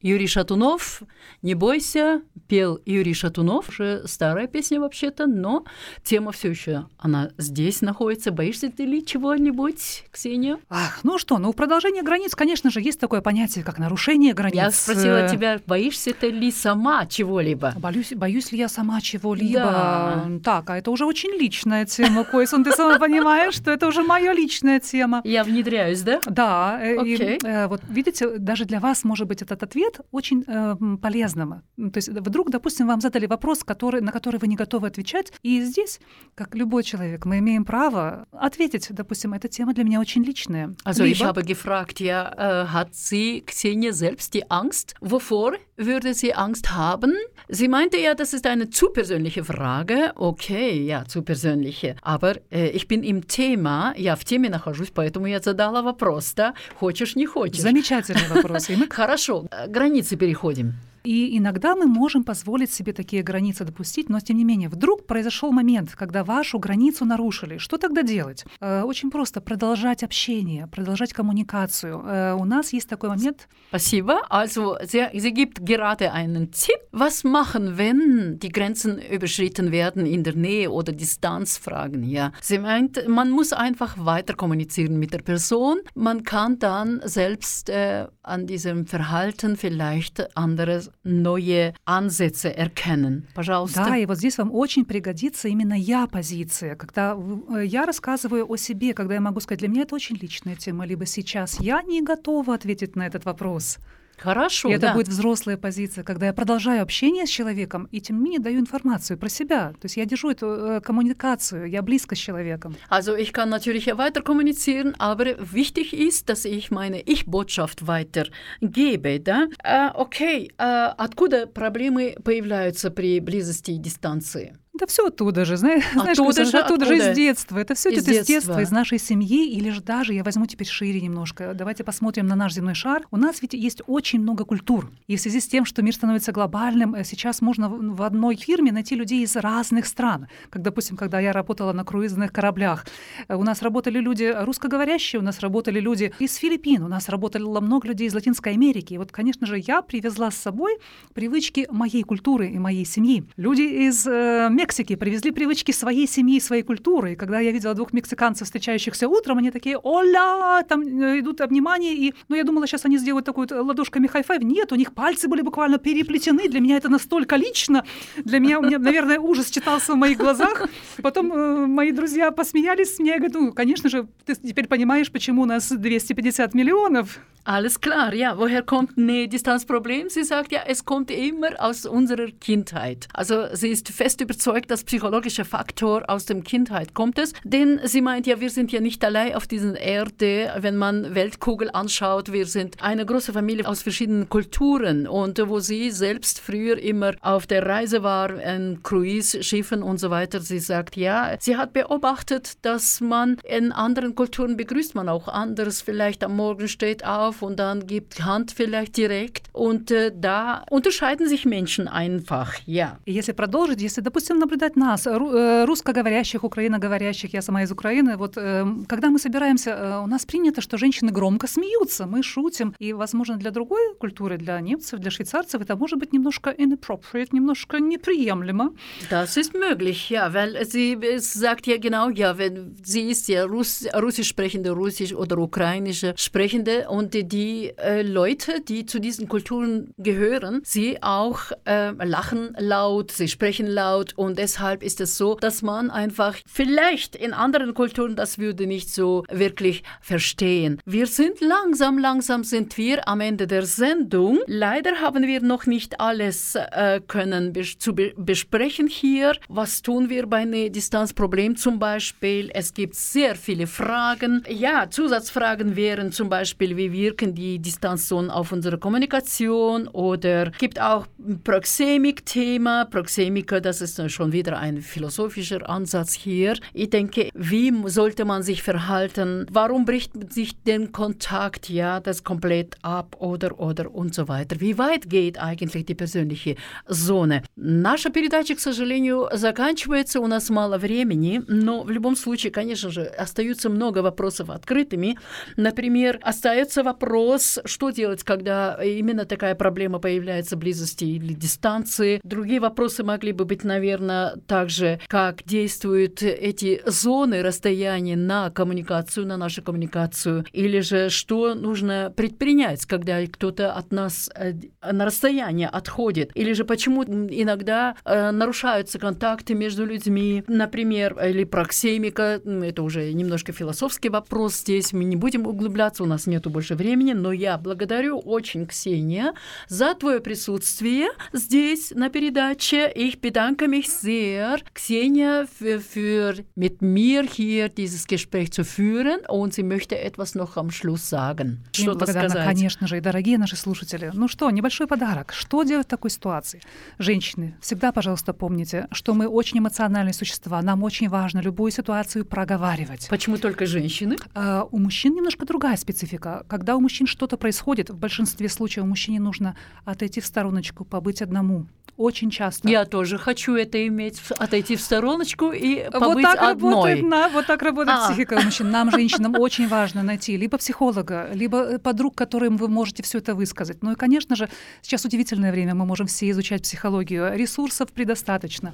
Юрий Шатунов, не бойся, пел Юрий Шатунов, уже старая песня вообще-то, но тема все еще, она здесь находится. Боишься ты ли чего-нибудь, Ксения? Ах, ну что, ну в продолжение границ, конечно же, есть такое понятие, как нарушение границ. Я спросила тебя, боишься ты ли сама чего-либо? Боюсь, боюсь ли я сама чего-либо? Да. Так, а это уже очень личная тема, Койсон, ты сама понимаешь, что это уже моя личная тема. Я внедряюсь, да? Да, э, и, Окей. э, вот видите, даже для вас может быть этот ответ очень э, полезным. То есть вдруг, допустим, вам задали вопрос, который, на который вы не готовы отвечать, и здесь, как любой человек, мы имеем право ответить, допустим, эта тема для меня очень личная. Also ich Либо- habe gefragt, ja, äh, hat sie Xenia selbst die Angst? Wovor würde sie Angst haben? Sie meinte ja, das ist eine zu persönliche Frage. Okay, ja, zu persönliche. Aber äh, ich bin im Thema, я в теме нахожусь, поэтому я задала вопрос, да? Хочешь, не хочешь? Замечательный вопрос. [laughs] Хорошо, э, границы переходим. И иногда мы можем позволить себе такие границы допустить, но тем не менее, вдруг произошел момент, когда вашу границу нарушили. Что тогда делать? Э, Очень просто продолжать общение, продолжать коммуникацию. Э, У нас есть такой момент. Spasiba. Also, sie, sie gibt gerade einen Tipp. Was machen, wenn die Grenzen überschritten werden in der Nähe oder Distanzfragen? Ja, sie meint, man muss einfach weiter kommunizieren mit der Person. Man kann dann selbst äh, an diesem Verhalten vielleicht andere neue Ansätze erkennen. Пожалуйста. Да, и вот здесь вам очень пригодится именно я-позиция, когда э, я рассказываю о себе, когда я могу сказать, для меня это очень личная тема, либо сейчас я не готова ответить на этот вопрос. Хорошо, и это да. будет взрослая позиция, когда я продолжаю общение с человеком и тем не менее даю информацию про себя. То есть я держу эту э, коммуникацию, я близко с человеком. Also ich kann natürlich weiter kommunizieren, aber wichtig ist, dass ich meine Ich-Botschaft weitergebe. Да? Äh, okay, äh, откуда проблемы появляются при близости и дистанции? Да все оттуда же, знаешь, [laughs] знаешь, Оттуда Костя, же, оттуда же из детства. Это все идет из детства. детства, из нашей семьи, или же даже, я возьму теперь шире немножко, давайте посмотрим на наш земной шар. У нас ведь есть очень много культур. И в связи с тем, что мир становится глобальным, э, сейчас можно в в одной фирме найти людей из разных стран. Как, допустим, когда я работала на круизных кораблях, э, у нас работали люди русскоговорящие, у нас работали люди из Филиппин, у нас работало много людей из Латинской Америки. И вот, конечно же, я привезла с собой привычки моей культуры и моей семьи. Люди из э, Мексики привезли привычки своей семьи, своей культуры. И когда я видела двух мексиканцев, встречающихся утром, они такие «¡Hola!» Там э, идут обнимания. И, ну, я думала, сейчас они сделают такую ладошками high-five. Нет, у них пальцы были буквально переплетены. Для меня это настолько лично. Для меня, у меня, наверное, ужас читался в моих глазах. Потом э, мои друзья посмеялись с меня. Я говорю, ну, конечно же, ты теперь понимаешь, почему у нас 250 миллионов. Alles klar, ja. Woher kommt ein Distanzproblem? Sie sagt ja, es kommt immer aus unserer Kindheit. Also sie ist fest überzeugt, dass psychologischer Faktor aus der Kindheit kommt es. Denn sie meint ja, wir sind ja nicht allein auf dieser Erde. Wenn man Weltkugel anschaut, wir sind eine große Familie aus verschiedenen Kulturen. Und wo sie selbst früher immer auf der Reise war, in Cruise-Schiffen und so weiter, sie sagt, ja, sie hat beobachtet, dass man in anderen Kulturen begrüßt man auch anders. Vielleicht am Morgen steht auf und dann gibt Hand vielleicht direkt. Und äh, da unterscheiden sich Menschen einfach, ja. И если продолжить, если, допустим, наблюдать нас, э, русскоговорящих, украиноговорящих, я сама из Украины, вот э, когда мы собираемся, э, у нас принято, что женщины громко смеются, мы шутим, и, возможно, для другой культуры, для немцев, для швейцарцев это может быть немножко inappropriate, немножко неприемлемо. Das ist möglich, ja, weil sie sagt ja genau, ja, wenn sie ist ja Russ, russisch sprechende, russisch oder ukrainische sprechende und die äh, Leute, die zu diesen Kulturen gehören, sie auch äh, lachen laut, sie sprechen laut und deshalb ist es so, dass man einfach vielleicht in anderen Kulturen das würde nicht so wirklich verstehen. Wir sind langsam, langsam sind wir am Ende der Sendung. Leider haben wir noch nicht alles äh, können bes zu be besprechen hier. Was tun wir bei einem Distanzproblem zum Beispiel? Es gibt sehr viele Fragen. Ja, Zusatzfragen wären zum Beispiel, wie wirken die Distanzzonen auf unsere Kommunikation oder gibt auch Proxemik-Thema. Proxemiker, das ist eine schon wieder ein philosophischer Ansatz hier. Ich denke, wie sollte man sich verhalten? Warum bricht sich den Kontakt, ja, das komplett ab oder, oder und so weiter? Wie weit geht eigentlich die persönliche зоны? Наша передача, к сожалению, заканчивается, у нас мало времени, но в любом случае, конечно же, остаются много вопросов открытыми. Например, остается вопрос, что делать, когда именно такая проблема появляется близости или дистанции. Другие вопросы могли бы быть, наверное, также, как действуют эти зоны расстояния на коммуникацию, на нашу коммуникацию, или же что нужно предпринять, когда кто-то от нас э, на расстояние отходит, или же почему иногда э, нарушаются контакты между людьми, например, или проксемика, это уже немножко философский вопрос здесь, мы не будем углубляться, у нас нету больше времени, но я благодарю очень, Ксения, за твое присутствие здесь на передаче. Bedanke mich sehr, Xenia, für, für mit mir hier dieses Gespräch zu führen und sie möchte etwas noch am Schluss sagen. Что-то сказать. Конечно же, и дорогие наши слушатели. Ну что, небольшой подарок. Что делать в такой ситуации? Женщины, всегда, пожалуйста, помните, что мы очень эмоциональные существа. Нам очень важно любую ситуацию проговаривать. Почему только женщины? А, у мужчин немножко другая специфика. Когда у мужчин что-то происходит, в большинстве случаев мужчине нужно отойти в стороночку, побыть одному. Очень часто. Я тоже хочу это иметь, отойти в стороночку и побыть вот так одной. Работает, на, вот так работает А. психика мужчин. Нам, женщинам, очень важно найти либо психолога, либо э, подруг, которым вы можете все это высказать. Ну и, конечно же, сейчас удивительное время, мы можем все изучать психологию. Ресурсов предостаточно.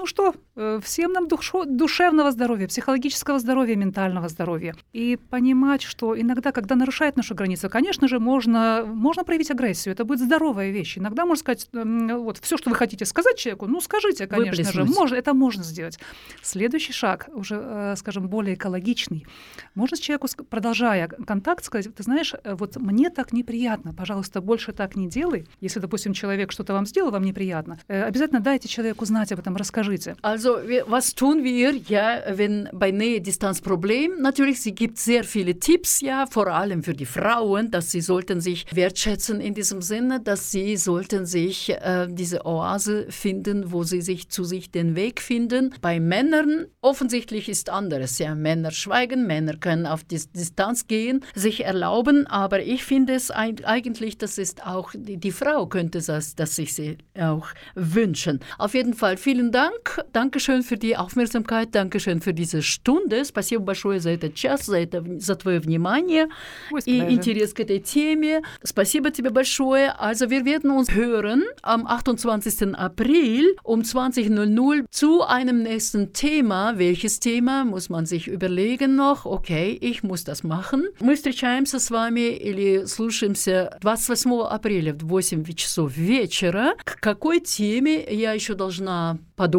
Ну что, э, всем нам душо- душевного здоровья, психологического здоровья, ментального здоровья. И понимать, что иногда, когда нарушает нашу границу, конечно же, можно, можно проявить агрессию. Это будет здоровая вещь. Иногда можно сказать, вот все, что вы хотите сказать человеку, ну скажите, конечно же, Выплеснуть. можно, это можно сделать. Следующий шаг, уже, э, скажем, более экологичный. Можно человеку, продолжая контакт, сказать, ты знаешь, э, вот мне так неприятно, пожалуйста, больше так не делай. Если, допустим, человек что-то вам сделал, вам неприятно, обязательно дайте человеку знать об этом, расскажите. Also, wir, was tun wir, ja, wenn bei Nähe-Distanz-Problem? Natürlich, es gibt sehr viele Tipps, ja, vor allem für die Frauen, dass sie sollten sich wertschätzen in diesem Sinne, dass sie sollten sich äh, diese Oase finden, wo sie sich zu sich den Weg finden. Bei Männern offensichtlich ist anderes, ja, Männer schweigen, Männer können auf die Distanz gehen, sich erlauben, aber ich finde es ein, eigentlich, das ist auch, die, die Frau könnte das, das sich sie auch wünschen. Auf jeden Fall vielen Dank, Dankeschön für die Aufmerksamkeit, Dankeschön für diese Stunde, спасибо большое за этот час, за, это, за твое внимание Пусть и pleasure. Интерес к этой теме. Спасибо тебе большое. Also wir werden uns hören am 28. April um 20.00 zu einem nächsten Thema. Welches Thema muss man sich überlegen noch? Окей, ich muss das machen. Мы встречаемся с вами или слушаемся 28 апреля в 8 часов вечера. К какой теме я еще должна подумать?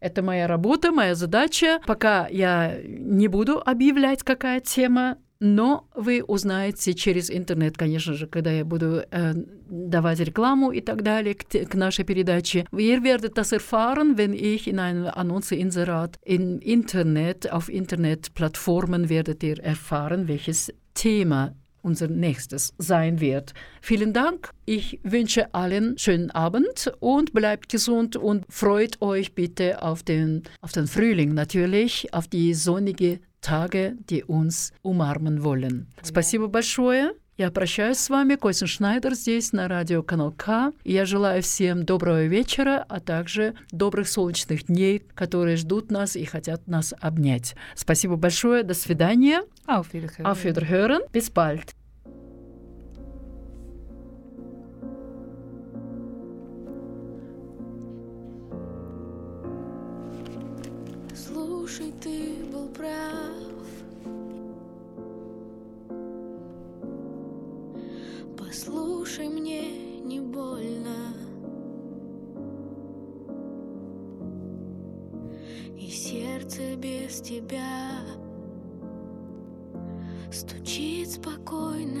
Это моя работа, моя задача. Пока я не буду объявлять, какая тема, но вы узнаете через интернет, конечно же, когда я буду äh, давать рекламу и так далее к, к нашей передаче. Ihr werdet das erfahren, wenn ich in einem Annonce-Inserat im Internet, auf Internetplattformen werdet ihr erfahren, welches Thema unser nächstes sein wird. Vielen Dank. Ich wünsche allen schönen Abend und bleibt gesund und freut euch bitte auf den, auf den Frühling natürlich, auf die sonnige Tage, die uns umarmen wollen. Спасибо большое. Я прощаюсь с вами, Костин Шнайдер здесь на радио Канал К. Я желаю всем доброго вечера, а также добрых солнечных дней, которые ждут нас и хотят нас обнять. Спасибо большое, до свидания. Auf Wiederhören. Auf Wiederhören. Bis bald. Слушай, ты был прав Послушай, мне не больно. И сердце без тебя Стучит спокойно